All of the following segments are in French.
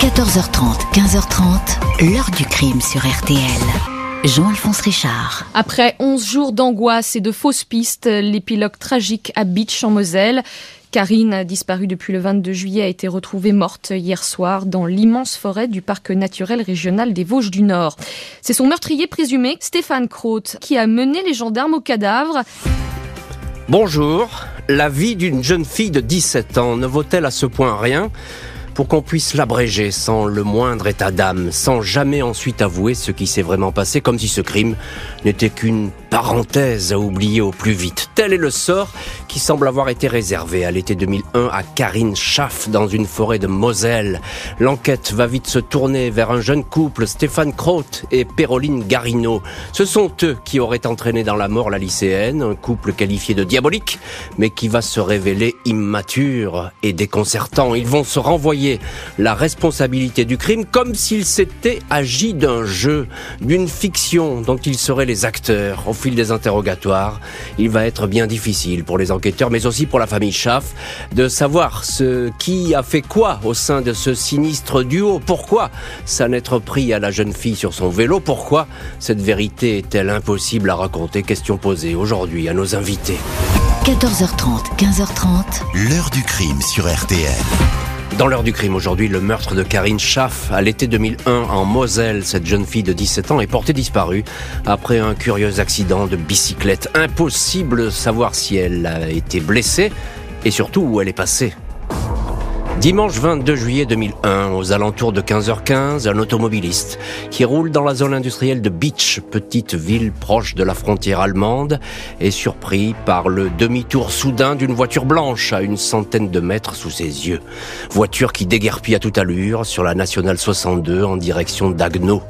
14h30, 15h30, l'heure du crime sur RTL. Jean-Alphonse Richard. Après 11 jours d'angoisse et de fausses pistes, l'épilogue tragique à Beach en Moselle. Karine, disparue depuis le 22 juillet, a été retrouvée morte hier soir dans l'immense forêt du parc naturel régional des Vosges du Nord. C'est son meurtrier présumé, Stéphane Croth, qui a mené les gendarmes au cadavre. Bonjour. La vie d'une jeune fille de 17 ans ne vaut-elle à ce point rien? Pour qu'on puisse l'abréger sans le moindre état d'âme, sans jamais ensuite avouer ce qui s'est vraiment passé, comme si ce crime n'était qu'une parenthèse à oublier au plus vite. Tel est le sort qui semble avoir été réservé à l'été 2001 à Karine Schaff dans une forêt de Moselle. L'enquête va vite se tourner vers un jeune couple, Stéphane Croth et Péroline Garino. Ce sont eux qui auraient entraîné dans la mort la lycéenne, un couple qualifié de diabolique, mais qui va se révéler immature et déconcertant. Ils vont se renvoyer la responsabilité du crime comme s'il s'était agi d'un jeu, d'une fiction dont ils seraient les acteurs fil des interrogatoires, il va être bien difficile pour les enquêteurs, mais aussi pour la famille Schaff, de savoir ce qui a fait quoi au sein de ce sinistre duo. Pourquoi s'en être pris à la jeune fille sur son vélo? Pourquoi cette vérité est-elle impossible à raconter? Question posée aujourd'hui à nos invités. 14h30, 15h30. L'heure du crime sur RTL. Dans l'heure du crime aujourd'hui, le meurtre de Karine Schaff à l'été 2001 en Moselle. Cette jeune fille de 17 ans est portée disparue après un curieux accident de bicyclette. Impossible de savoir si elle a été blessée et surtout où elle est passée. Dimanche 22 juillet 2001, aux alentours de 15h15, un automobiliste qui roule dans la zone industrielle de Beach, petite ville proche de la frontière allemande, est surpris par le demi-tour soudain d'une voiture blanche à une centaine de mètres sous ses yeux. Voiture qui déguerpit à toute allure sur la nationale 62 en direction d'Agno.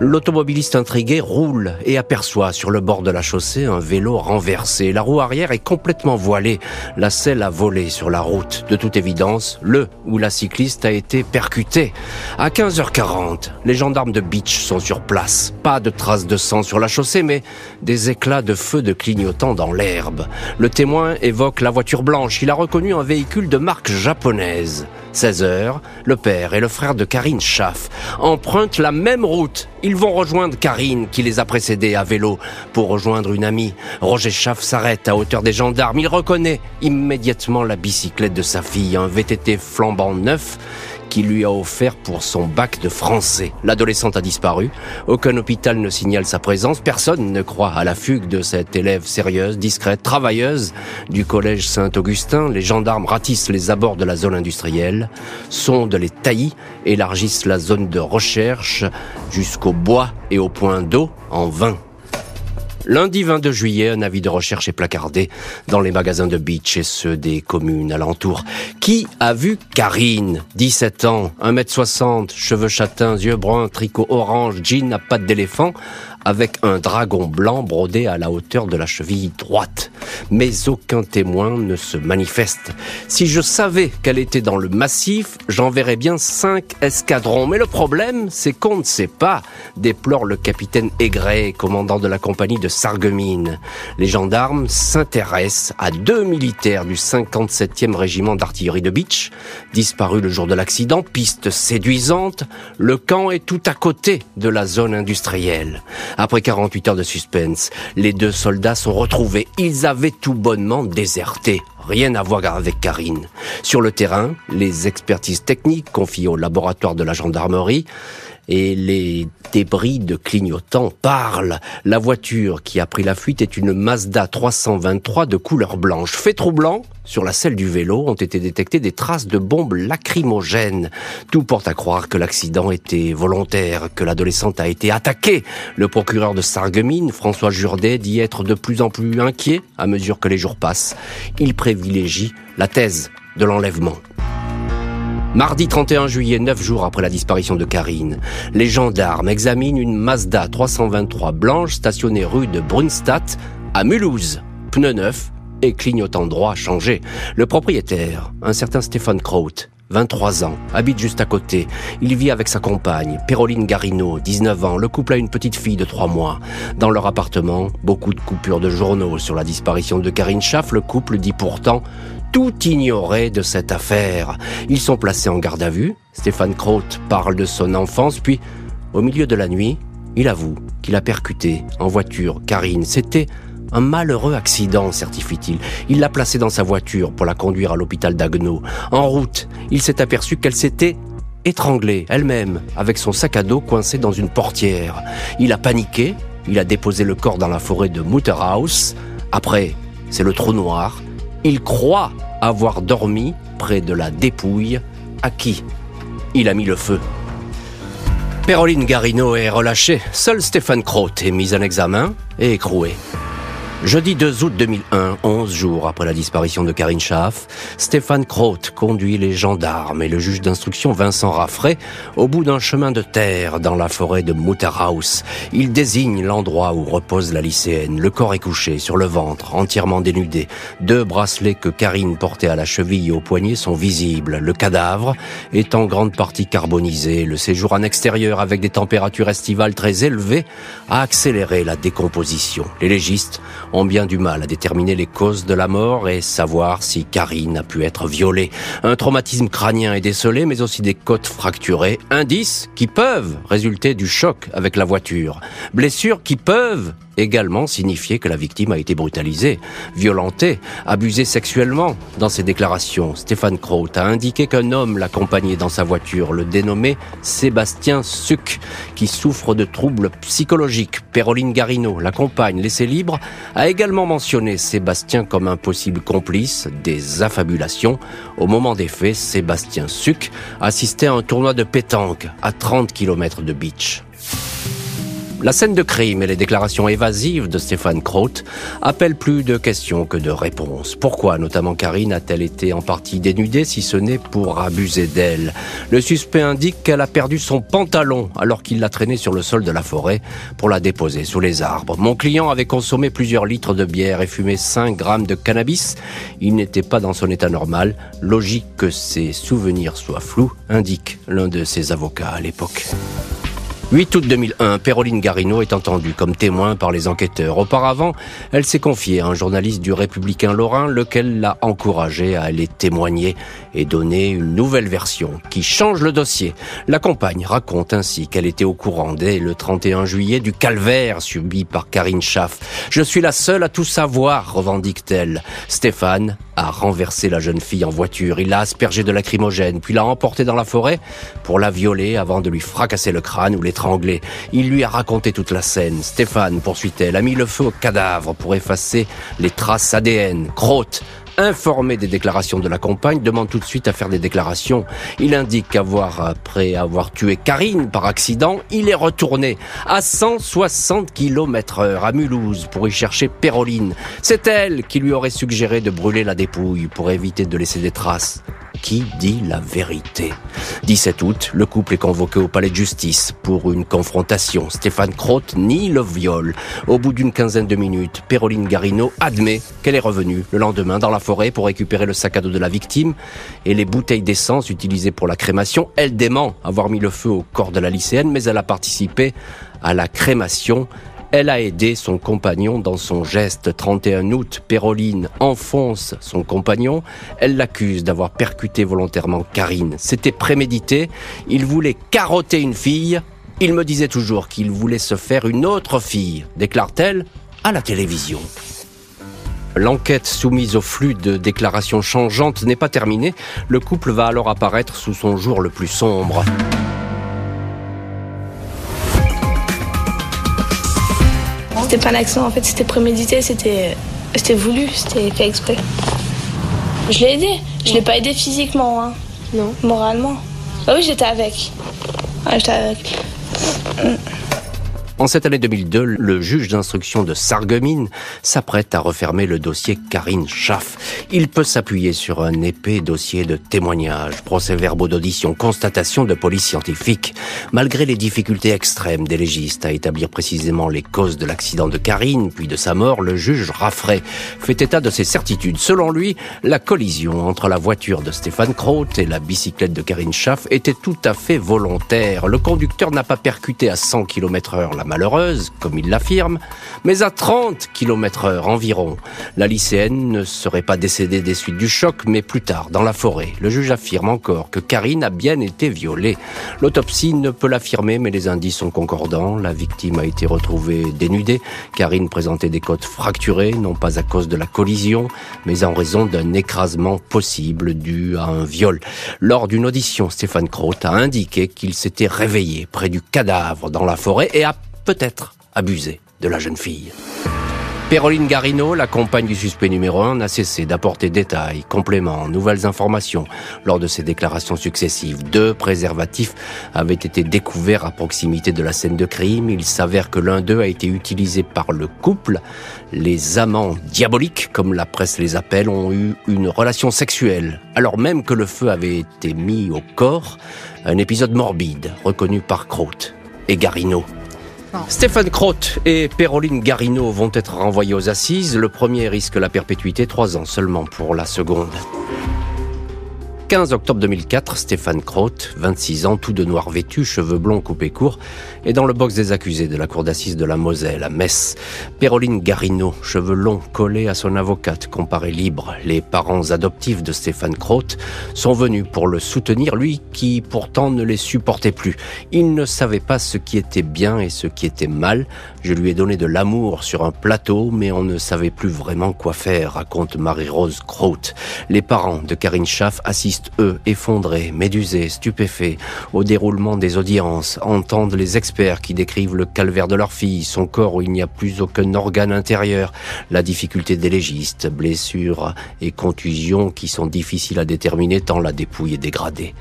L'automobiliste intrigué roule et aperçoit sur le bord de la chaussée un vélo renversé. La roue arrière est complètement voilée. La selle a volé sur la route. De toute évidence, le où la cycliste a été percutée. À 15h40, les gendarmes de Beach sont sur place. Pas de traces de sang sur la chaussée, mais des éclats de feu de clignotant dans l'herbe. Le témoin évoque la voiture blanche. Il a reconnu un véhicule de marque japonaise. 16 heures, le père et le frère de Karine Schaff empruntent la même route. Ils vont rejoindre Karine qui les a précédés à vélo pour rejoindre une amie. Roger Schaff s'arrête à hauteur des gendarmes. Il reconnaît immédiatement la bicyclette de sa fille, un VTT flambant neuf qu'il lui a offert pour son bac de français. L'adolescente a disparu. Aucun hôpital ne signale sa présence. Personne ne croit à la fugue de cette élève sérieuse, discrète, travailleuse du collège Saint-Augustin. Les gendarmes ratissent les abords de la zone industrielle, sondent les taillis, élargissent la zone de recherche jusqu'au bois et au point d'eau en vain. Lundi 22 juillet, un avis de recherche est placardé dans les magasins de beach et ceux des communes alentours. Qui a vu Karine 17 ans, 1m60, cheveux châtains, yeux bruns, tricot orange, jean à pattes d'éléphant avec un dragon blanc brodé à la hauteur de la cheville droite. Mais aucun témoin ne se manifeste. Si je savais qu'elle était dans le massif, j'enverrais bien cinq escadrons. Mais le problème, c'est qu'on ne sait pas, déplore le capitaine Aigret, commandant de la compagnie de Sarreguemines. Les gendarmes s'intéressent à deux militaires du 57e régiment d'artillerie de Beach, disparus le jour de l'accident, piste séduisante, le camp est tout à côté de la zone industrielle. Après 48 heures de suspense, les deux soldats sont retrouvés. Ils avaient tout bonnement déserté. Rien à voir avec Karine. Sur le terrain, les expertises techniques confiées au laboratoire de la gendarmerie et les débris de clignotants parlent. La voiture qui a pris la fuite est une Mazda 323 de couleur blanche. Fait troublant, sur la selle du vélo ont été détectées des traces de bombes lacrymogènes. Tout porte à croire que l'accident était volontaire, que l'adolescente a été attaquée. Le procureur de Sarreguemines, François Jourdet, dit être de plus en plus inquiet à mesure que les jours passent. Il la thèse de l'enlèvement. Mardi 31 juillet, neuf jours après la disparition de Karine, les gendarmes examinent une Mazda 323 blanche stationnée rue de Brunstadt à Mulhouse. Pneu neuf et clignotant droit changé. Le propriétaire, un certain Stéphane Kraut, 23 ans, habite juste à côté. Il vit avec sa compagne, Péroline Garino, 19 ans. Le couple a une petite fille de 3 mois. Dans leur appartement, beaucoup de coupures de journaux sur la disparition de Karine Schaff. Le couple dit pourtant tout ignorer de cette affaire. Ils sont placés en garde à vue. Stéphane Croth parle de son enfance, puis, au milieu de la nuit, il avoue qu'il a percuté en voiture Karine. C'était un malheureux accident, certifie-t-il. Il l'a placée dans sa voiture pour la conduire à l'hôpital d'Agneau. En route, il s'est aperçu qu'elle s'était étranglée elle-même avec son sac à dos coincé dans une portière. Il a paniqué, il a déposé le corps dans la forêt de Mutterhaus. Après, c'est le trou noir. Il croit avoir dormi près de la dépouille à qui il a mis le feu. Péroline Garino est relâchée. Seul Stéphane Croth est mis en examen et écroué. Jeudi 2 août 2001, 11 jours après la disparition de Karine Schaff, Stéphane Croth conduit les gendarmes et le juge d'instruction Vincent Raffray au bout d'un chemin de terre dans la forêt de Mutterhaus. Il désigne l'endroit où repose la lycéenne. Le corps est couché sur le ventre, entièrement dénudé. Deux bracelets que Karine portait à la cheville et au poignet sont visibles. Le cadavre est en grande partie carbonisé. Le séjour en extérieur avec des températures estivales très élevées a accéléré la décomposition. Ont bien du mal à déterminer les causes de la mort et savoir si Karine a pu être violée. Un traumatisme crânien est décelé, mais aussi des côtes fracturées, indices qui peuvent résulter du choc avec la voiture, blessures qui peuvent également signifier que la victime a été brutalisée, violentée, abusée sexuellement. Dans ses déclarations, Stéphane Croth a indiqué qu'un homme l'accompagnait dans sa voiture, le dénommé Sébastien Suc, qui souffre de troubles psychologiques. Péroline Garino, la compagne laissée libre, a également mentionné Sébastien comme un possible complice des affabulations. Au moment des faits, Sébastien Suc assistait à un tournoi de pétanque à 30 km de beach. La scène de crime et les déclarations évasives de Stéphane Croth appellent plus de questions que de réponses. Pourquoi notamment Karine a-t-elle été en partie dénudée si ce n'est pour abuser d'elle? Le suspect indique qu'elle a perdu son pantalon alors qu'il l'a traînée sur le sol de la forêt pour la déposer sous les arbres. Mon client avait consommé plusieurs litres de bière et fumé 5 grammes de cannabis. Il n'était pas dans son état normal. Logique que ses souvenirs soient flous, indique l'un de ses avocats à l'époque. 8 août 2001, Péroline Garino est entendue comme témoin par les enquêteurs. Auparavant, elle s'est confiée à un journaliste du Républicain Lorrain, lequel l'a encouragée à aller témoigner et donner une nouvelle version qui change le dossier. La compagne raconte ainsi qu'elle était au courant dès le 31 juillet du calvaire subi par Karine Schaff. Je suis la seule à tout savoir, revendique-t-elle. Stéphane a renversé la jeune fille en voiture. Il l'a aspergée de lacrymogène, puis l'a emportée dans la forêt pour la violer avant de lui fracasser le crâne ou Il lui a raconté toute la scène. Stéphane, poursuit-elle, a mis le feu au cadavre pour effacer les traces ADN. Crotte informé des déclarations de la compagne, demande tout de suite à faire des déclarations. Il indique qu'avoir, après avoir tué Karine par accident, il est retourné à 160 km heure à Mulhouse pour y chercher Péroline. C'est elle qui lui aurait suggéré de brûler la dépouille pour éviter de laisser des traces qui dit la vérité? 17 août, le couple est convoqué au palais de justice pour une confrontation. Stéphane Croth nie le viol. Au bout d'une quinzaine de minutes, Péroline Garino admet qu'elle est revenue le lendemain dans la forêt pour récupérer le sac à dos de la victime et les bouteilles d'essence utilisées pour la crémation. Elle dément avoir mis le feu au corps de la lycéenne, mais elle a participé à la crémation. Elle a aidé son compagnon dans son geste. 31 août, Péroline enfonce son compagnon. Elle l'accuse d'avoir percuté volontairement Karine. C'était prémédité. Il voulait carotter une fille. Il me disait toujours qu'il voulait se faire une autre fille, déclare-t-elle à la télévision. L'enquête soumise au flux de déclarations changeantes n'est pas terminée. Le couple va alors apparaître sous son jour le plus sombre. C'était pas un accident, en fait, c'était prémédité, c'était, c'était voulu, c'était fait exprès. Je l'ai aidé. Je l'ai pas aidé physiquement, hein. Non. Moralement. Bah oui, j'étais avec. J'étais avec. En cette année 2002, le juge d'instruction de Sarreguemines s'apprête à refermer le dossier Karine Schaff. Il peut s'appuyer sur un épais dossier de témoignages, procès-verbaux d'audition, constatations de police scientifique. Malgré les difficultés extrêmes des légistes à établir précisément les causes de l'accident de Karine, puis de sa mort, le juge Raffray fait état de ses certitudes. Selon lui, la collision entre la voiture de Stéphane Croth et la bicyclette de Karine Schaff était tout à fait volontaire. Le conducteur n'a pas percuté à 100 km heure malheureuse, comme il l'affirme, mais à 30 km heure environ. La lycéenne ne serait pas décédée des suites du choc, mais plus tard, dans la forêt. Le juge affirme encore que Karine a bien été violée. L'autopsie ne peut l'affirmer, mais les indices sont concordants. La victime a été retrouvée dénudée. Karine présentait des côtes fracturées, non pas à cause de la collision, mais en raison d'un écrasement possible dû à un viol. Lors d'une audition, Stéphane Croth a indiqué qu'il s'était réveillé près du cadavre dans la forêt et a peut-être abusé de la jeune fille. Péroline Garino, la compagne du suspect numéro 1, n'a cessé d'apporter détails, compléments, nouvelles informations lors de ses déclarations successives. Deux préservatifs avaient été découverts à proximité de la scène de crime. Il s'avère que l'un d'eux a été utilisé par le couple. Les amants diaboliques, comme la presse les appelle, ont eu une relation sexuelle, alors même que le feu avait été mis au corps. Un épisode morbide, reconnu par Crote et Garino. Stéphane Crotte et Péroline Garino vont être renvoyés aux assises. Le premier risque la perpétuité, trois ans seulement pour la seconde. 15 octobre 2004, Stéphane Croth, 26 ans, tout de noir vêtu, cheveux blonds coupés courts, est dans le box des accusés de la cour d'assises de la Moselle à Metz. Péroline Garino, cheveux longs collés à son avocate, comparée libre. Les parents adoptifs de Stéphane Croth sont venus pour le soutenir, lui qui pourtant ne les supportait plus. Il ne savait pas ce qui était bien et ce qui était mal. Je lui ai donné de l'amour sur un plateau, mais on ne savait plus vraiment quoi faire, raconte Marie-Rose Croth. Les parents de Karine Schaff assistent eux, effondrés, médusés, stupéfaits, au déroulement des audiences, entendent les experts qui décrivent le calvaire de leur fille, son corps où il n'y a plus aucun organe intérieur, la difficulté des légistes, blessures et contusions qui sont difficiles à déterminer tant la dépouille est dégradée.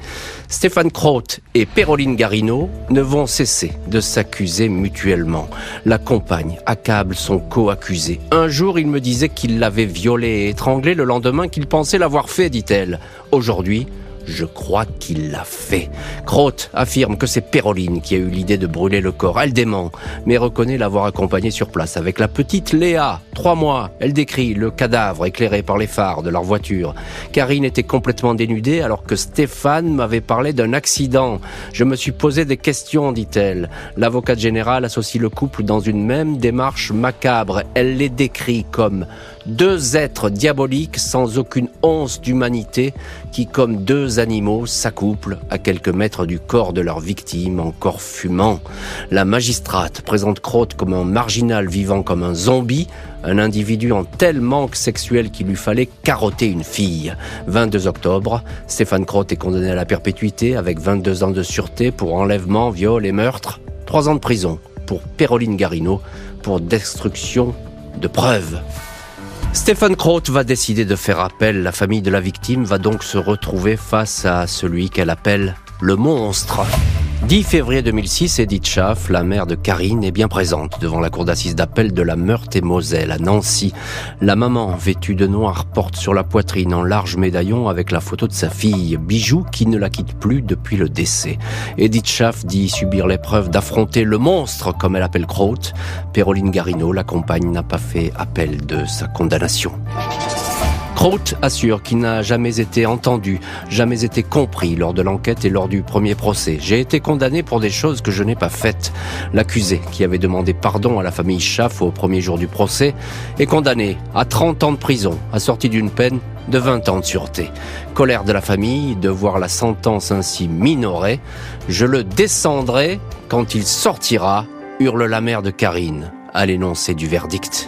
Stéphane Croth et Péroline Garino ne vont cesser de s'accuser mutuellement. La compagne accable son co-accusé. Un jour, il me disait qu'il l'avait violée et étranglée, le lendemain qu'il pensait l'avoir fait, dit-elle. Aujourd'hui, je crois qu'il l'a fait. Crotte affirme que c'est Péroline qui a eu l'idée de brûler le corps. Elle dément, mais reconnaît l'avoir accompagné sur place avec la petite Léa. Trois mois, elle décrit le cadavre éclairé par les phares de leur voiture. Karine était complètement dénudée alors que Stéphane m'avait parlé d'un accident. Je me suis posé des questions, dit-elle. L'avocate générale associe le couple dans une même démarche macabre. Elle les décrit comme deux êtres diaboliques sans aucune once d'humanité qui, comme deux animaux, s'accouplent à quelques mètres du corps de leur victime encore fumant. La magistrate présente Crotte comme un marginal vivant comme un zombie, un individu en tel manque sexuel qu'il lui fallait carotter une fille. 22 octobre, Stéphane Crotte est condamné à la perpétuité avec 22 ans de sûreté pour enlèvement, viol et meurtre. Trois ans de prison pour Péroline Garino pour destruction de preuves. Stéphane Croth va décider de faire appel. La famille de la victime va donc se retrouver face à celui qu'elle appelle le monstre. 10 février 2006, Edith Schaff, la mère de Karine, est bien présente devant la cour d'assises d'appel de la Meurthe-et-Moselle à Nancy. La maman, vêtue de noir, porte sur la poitrine un large médaillon avec la photo de sa fille, bijou qui ne la quitte plus depuis le décès. Edith Schaff dit subir l'épreuve d'affronter le monstre, comme elle appelle Croth. Péroline Garino, la compagne, n'a pas fait appel de sa condamnation. Crout assure qu'il n'a jamais été entendu, jamais été compris lors de l'enquête et lors du premier procès. J'ai été condamné pour des choses que je n'ai pas faites. L'accusé, qui avait demandé pardon à la famille Schaff au premier jour du procès, est condamné à 30 ans de prison, assorti d'une peine de 20 ans de sûreté. Colère de la famille de voir la sentence ainsi minorée. Je le descendrai quand il sortira, hurle la mère de Karine à l'énoncé du verdict.